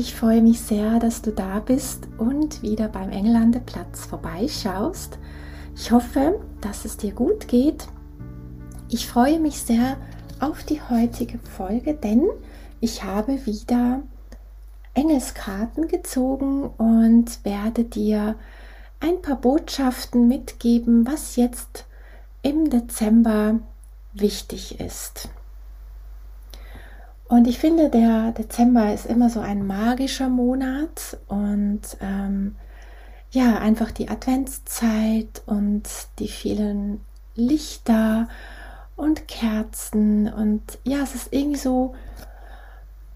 Ich freue mich sehr, dass du da bist und wieder beim Engelandeplatz vorbeischaust. Ich hoffe, dass es dir gut geht. Ich freue mich sehr auf die heutige Folge, denn ich habe wieder Engelskarten gezogen und werde dir ein paar Botschaften mitgeben, was jetzt im Dezember wichtig ist. Und ich finde, der Dezember ist immer so ein magischer Monat und ähm, ja, einfach die Adventszeit und die vielen Lichter und Kerzen und ja, es ist irgendwie so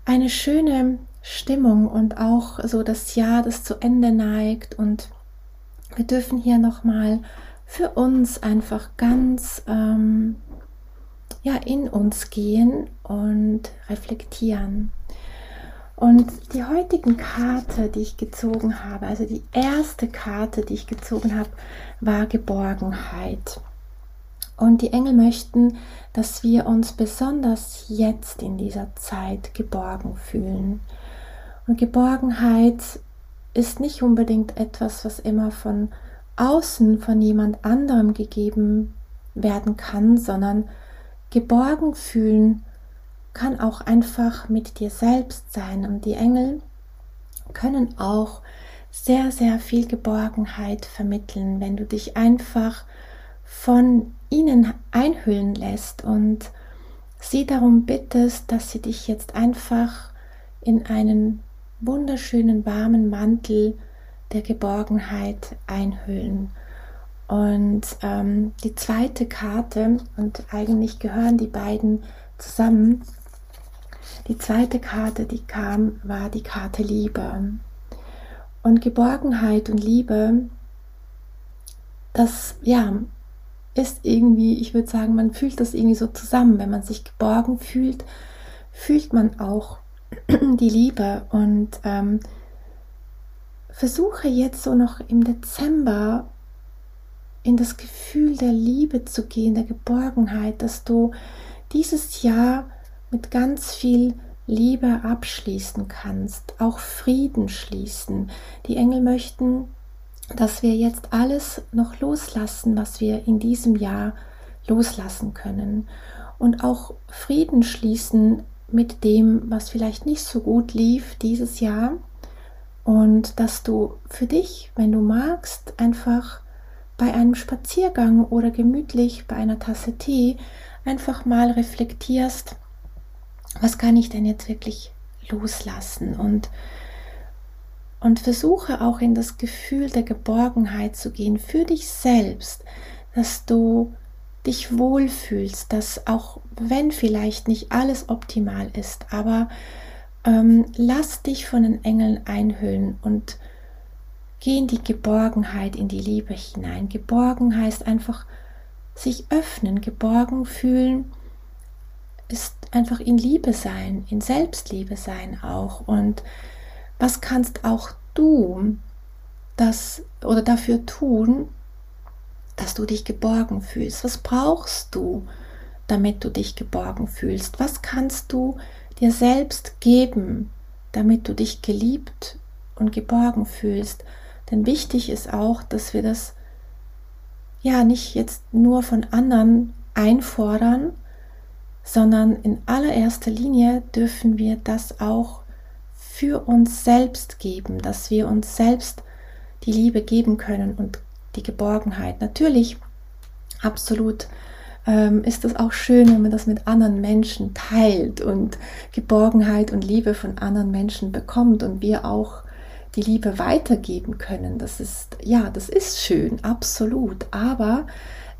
eine schöne Stimmung und auch so das Jahr, das zu Ende neigt und wir dürfen hier nochmal für uns einfach ganz ähm, ja, in uns gehen und reflektieren. Und die heutigen Karte, die ich gezogen habe, also die erste Karte, die ich gezogen habe, war Geborgenheit. Und die Engel möchten, dass wir uns besonders jetzt in dieser Zeit geborgen fühlen. Und Geborgenheit ist nicht unbedingt etwas, was immer von außen, von jemand anderem gegeben werden kann, sondern geborgen fühlen kann auch einfach mit dir selbst sein und die Engel können auch sehr, sehr viel Geborgenheit vermitteln, wenn du dich einfach von ihnen einhüllen lässt und sie darum bittest, dass sie dich jetzt einfach in einen wunderschönen warmen Mantel der Geborgenheit einhüllen. Und ähm, die zweite Karte, und eigentlich gehören die beiden zusammen, die zweite Karte, die kam, war die Karte Liebe. Und Geborgenheit und Liebe, das, ja, ist irgendwie, ich würde sagen, man fühlt das irgendwie so zusammen. Wenn man sich geborgen fühlt, fühlt man auch die Liebe. Und ähm, versuche jetzt so noch im Dezember in das Gefühl der Liebe zu gehen, der Geborgenheit, dass du dieses Jahr mit ganz viel Liebe abschließen kannst, auch Frieden schließen. Die Engel möchten, dass wir jetzt alles noch loslassen, was wir in diesem Jahr loslassen können und auch Frieden schließen mit dem, was vielleicht nicht so gut lief dieses Jahr und dass du für dich, wenn du magst, einfach bei einem Spaziergang oder gemütlich bei einer Tasse Tee einfach mal reflektierst, was kann ich denn jetzt wirklich loslassen? Und und versuche auch in das Gefühl der Geborgenheit zu gehen für dich selbst, dass du dich wohlfühlst, dass auch wenn vielleicht nicht alles optimal ist, aber ähm, lass dich von den Engeln einhüllen und Geh in die Geborgenheit, in die Liebe hinein. Geborgen heißt einfach sich öffnen. Geborgen fühlen ist einfach in Liebe sein, in Selbstliebe sein auch. Und was kannst auch du das oder dafür tun, dass du dich geborgen fühlst? Was brauchst du, damit du dich geborgen fühlst? Was kannst du dir selbst geben, damit du dich geliebt und geborgen fühlst? Denn wichtig ist auch, dass wir das ja nicht jetzt nur von anderen einfordern, sondern in allererster Linie dürfen wir das auch für uns selbst geben, dass wir uns selbst die Liebe geben können und die Geborgenheit. Natürlich, absolut ähm, ist es auch schön, wenn man das mit anderen Menschen teilt und Geborgenheit und Liebe von anderen Menschen bekommt und wir auch die Liebe weitergeben können. Das ist, ja, das ist schön, absolut. Aber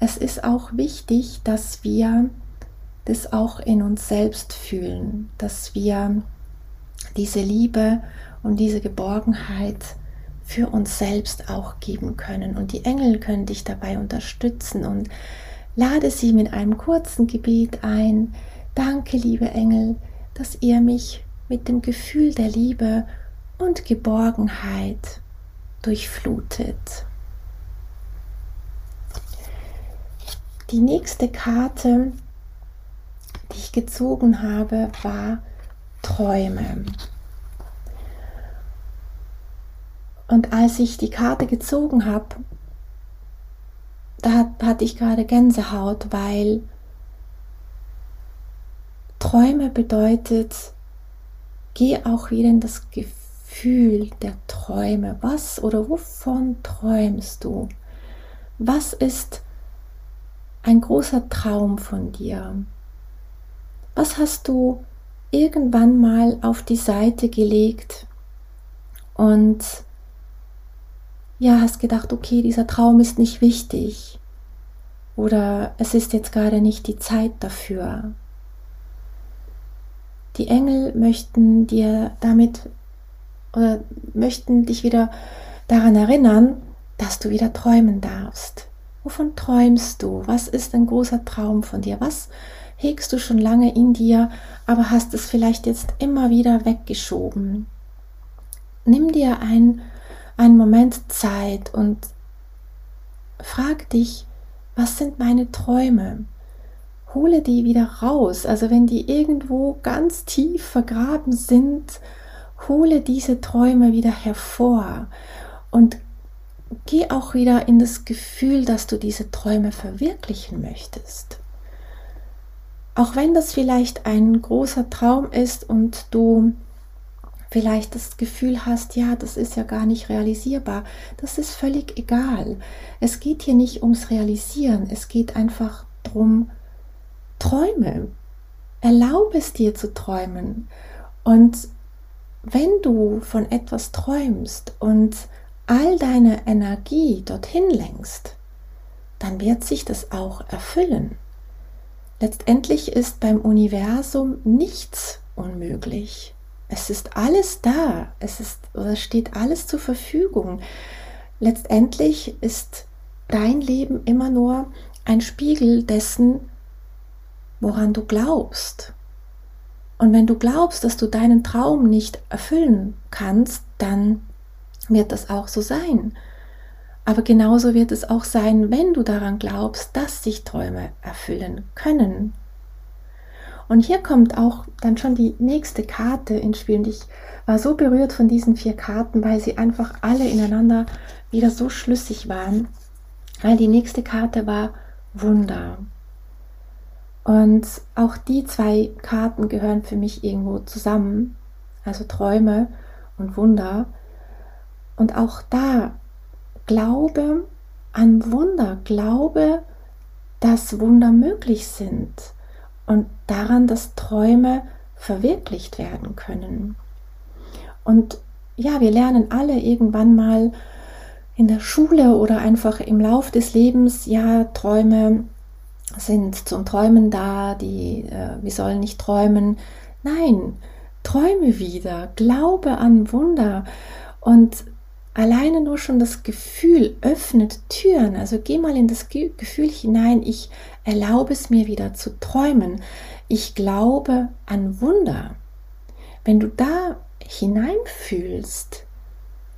es ist auch wichtig, dass wir das auch in uns selbst fühlen, dass wir diese Liebe und diese Geborgenheit für uns selbst auch geben können. Und die Engel können dich dabei unterstützen und lade sie mit einem kurzen Gebet ein. Danke, liebe Engel, dass ihr mich mit dem Gefühl der Liebe und Geborgenheit durchflutet. Die nächste Karte, die ich gezogen habe, war Träume. Und als ich die Karte gezogen habe, da hatte ich gerade Gänsehaut, weil Träume bedeutet, geh auch wieder in das Gefühl der Träume. Was oder wovon träumst du? Was ist ein großer Traum von dir? Was hast du irgendwann mal auf die Seite gelegt und ja, hast gedacht, okay, dieser Traum ist nicht wichtig oder es ist jetzt gerade nicht die Zeit dafür. Die Engel möchten dir damit oder möchten dich wieder daran erinnern, dass du wieder träumen darfst. Wovon träumst du? Was ist ein großer Traum von dir? Was hegst du schon lange in dir, aber hast es vielleicht jetzt immer wieder weggeschoben? Nimm dir ein einen Moment Zeit und frag dich, was sind meine Träume? Hole die wieder raus. Also wenn die irgendwo ganz tief vergraben sind, hole diese Träume wieder hervor und geh auch wieder in das Gefühl, dass du diese Träume verwirklichen möchtest. Auch wenn das vielleicht ein großer Traum ist und du vielleicht das Gefühl hast, ja, das ist ja gar nicht realisierbar, das ist völlig egal. Es geht hier nicht ums Realisieren, es geht einfach darum, träume. Erlaube es dir zu träumen. Und wenn du von etwas träumst und all deine Energie dorthin lenkst, dann wird sich das auch erfüllen. Letztendlich ist beim Universum nichts unmöglich. Es ist alles da. Es ist oder steht alles zur Verfügung. Letztendlich ist dein Leben immer nur ein Spiegel dessen, woran du glaubst. Und wenn du glaubst, dass du deinen Traum nicht erfüllen kannst, dann wird das auch so sein. Aber genauso wird es auch sein, wenn du daran glaubst, dass sich Träume erfüllen können. Und hier kommt auch dann schon die nächste Karte ins Spiel. Und ich war so berührt von diesen vier Karten, weil sie einfach alle ineinander wieder so schlüssig waren. Weil die nächste Karte war Wunder. Und auch die zwei Karten gehören für mich irgendwo zusammen. Also Träume und Wunder. Und auch da Glaube an Wunder, Glaube, dass Wunder möglich sind und daran, dass Träume verwirklicht werden können. Und ja, wir lernen alle irgendwann mal in der Schule oder einfach im Lauf des Lebens, ja, Träume sind zum Träumen da, die, äh, wir sollen nicht träumen. Nein, träume wieder, glaube an Wunder und Alleine nur schon das Gefühl öffnet Türen. Also geh mal in das Gefühl hinein. Ich erlaube es mir wieder zu träumen. Ich glaube an Wunder. Wenn du da hineinfühlst,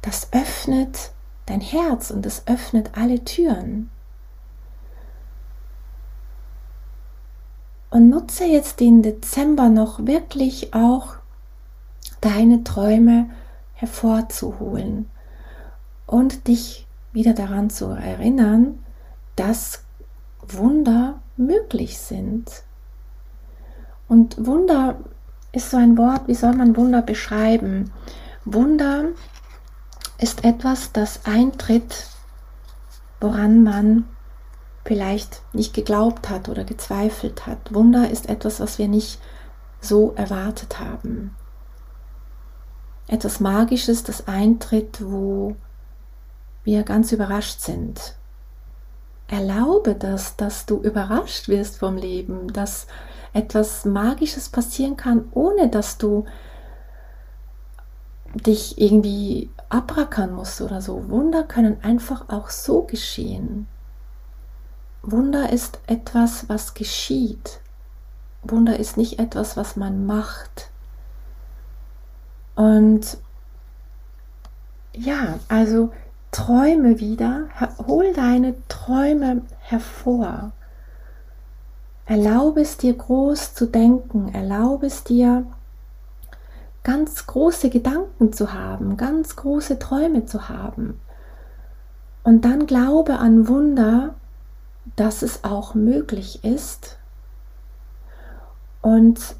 das öffnet dein Herz und das öffnet alle Türen. Und nutze jetzt den Dezember noch wirklich auch deine Träume hervorzuholen und dich wieder daran zu erinnern, dass Wunder möglich sind. Und Wunder ist so ein Wort, wie soll man Wunder beschreiben? Wunder ist etwas, das eintritt, woran man vielleicht nicht geglaubt hat oder gezweifelt hat. Wunder ist etwas, was wir nicht so erwartet haben. Etwas Magisches, das eintritt, wo wir ganz überrascht sind. Erlaube das, dass du überrascht wirst vom Leben, dass etwas Magisches passieren kann, ohne dass du dich irgendwie abrackern musst oder so. Wunder können einfach auch so geschehen. Wunder ist etwas, was geschieht. Wunder ist nicht etwas, was man macht. Und ja, also träume wieder, hol deine Träume hervor. Erlaube es dir groß zu denken, erlaube es dir ganz große Gedanken zu haben, ganz große Träume zu haben. Und dann glaube an Wunder, dass es auch möglich ist. Und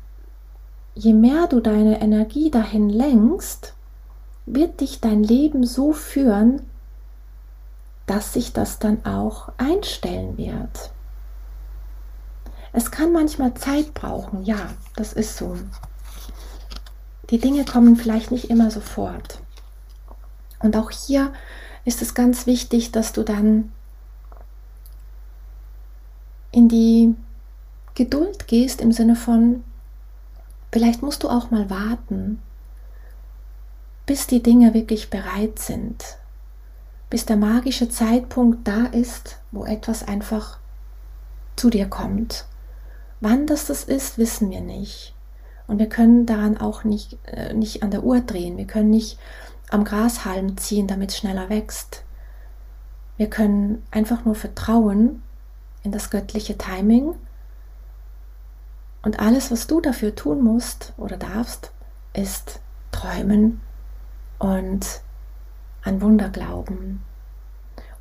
je mehr du deine Energie dahin lenkst, wird dich dein Leben so führen, dass sich das dann auch einstellen wird. Es kann manchmal Zeit brauchen, ja, das ist so. Die Dinge kommen vielleicht nicht immer sofort. Und auch hier ist es ganz wichtig, dass du dann in die Geduld gehst im Sinne von, vielleicht musst du auch mal warten, bis die Dinge wirklich bereit sind, bis der magische Zeitpunkt da ist, wo etwas einfach zu dir kommt. Wann das das ist, wissen wir nicht. Und wir können daran auch nicht, äh, nicht an der Uhr drehen. Wir können nicht am Grashalm ziehen, damit es schneller wächst. Wir können einfach nur vertrauen in das göttliche Timing. Und alles, was du dafür tun musst oder darfst, ist träumen und an Wunder glauben.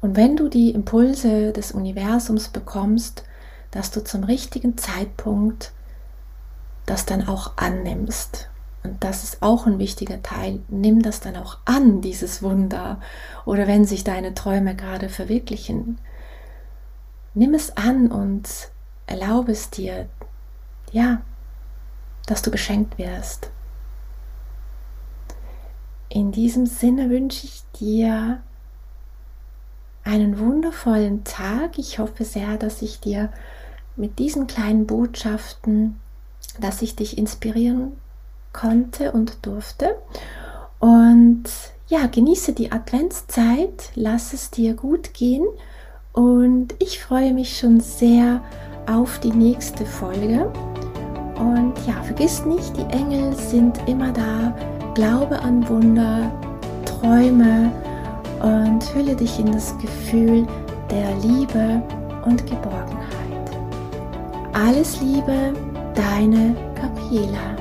Und wenn du die Impulse des Universums bekommst, dass du zum richtigen Zeitpunkt das dann auch annimmst. Und das ist auch ein wichtiger Teil. Nimm das dann auch an, dieses Wunder. Oder wenn sich deine Träume gerade verwirklichen. Nimm es an und erlaube es dir, ja, dass du beschenkt wirst. In diesem Sinne wünsche ich dir einen wundervollen Tag. Ich hoffe sehr, dass ich dir mit diesen kleinen Botschaften, dass ich dich inspirieren konnte und durfte. Und ja, genieße die Adventszeit, lass es dir gut gehen und ich freue mich schon sehr auf die nächste Folge. Und ja, vergiss nicht, die Engel sind immer da. Glaube an Wunder, träume und hülle dich in das Gefühl der Liebe und Geborgenheit. Alles Liebe, deine Gabriela.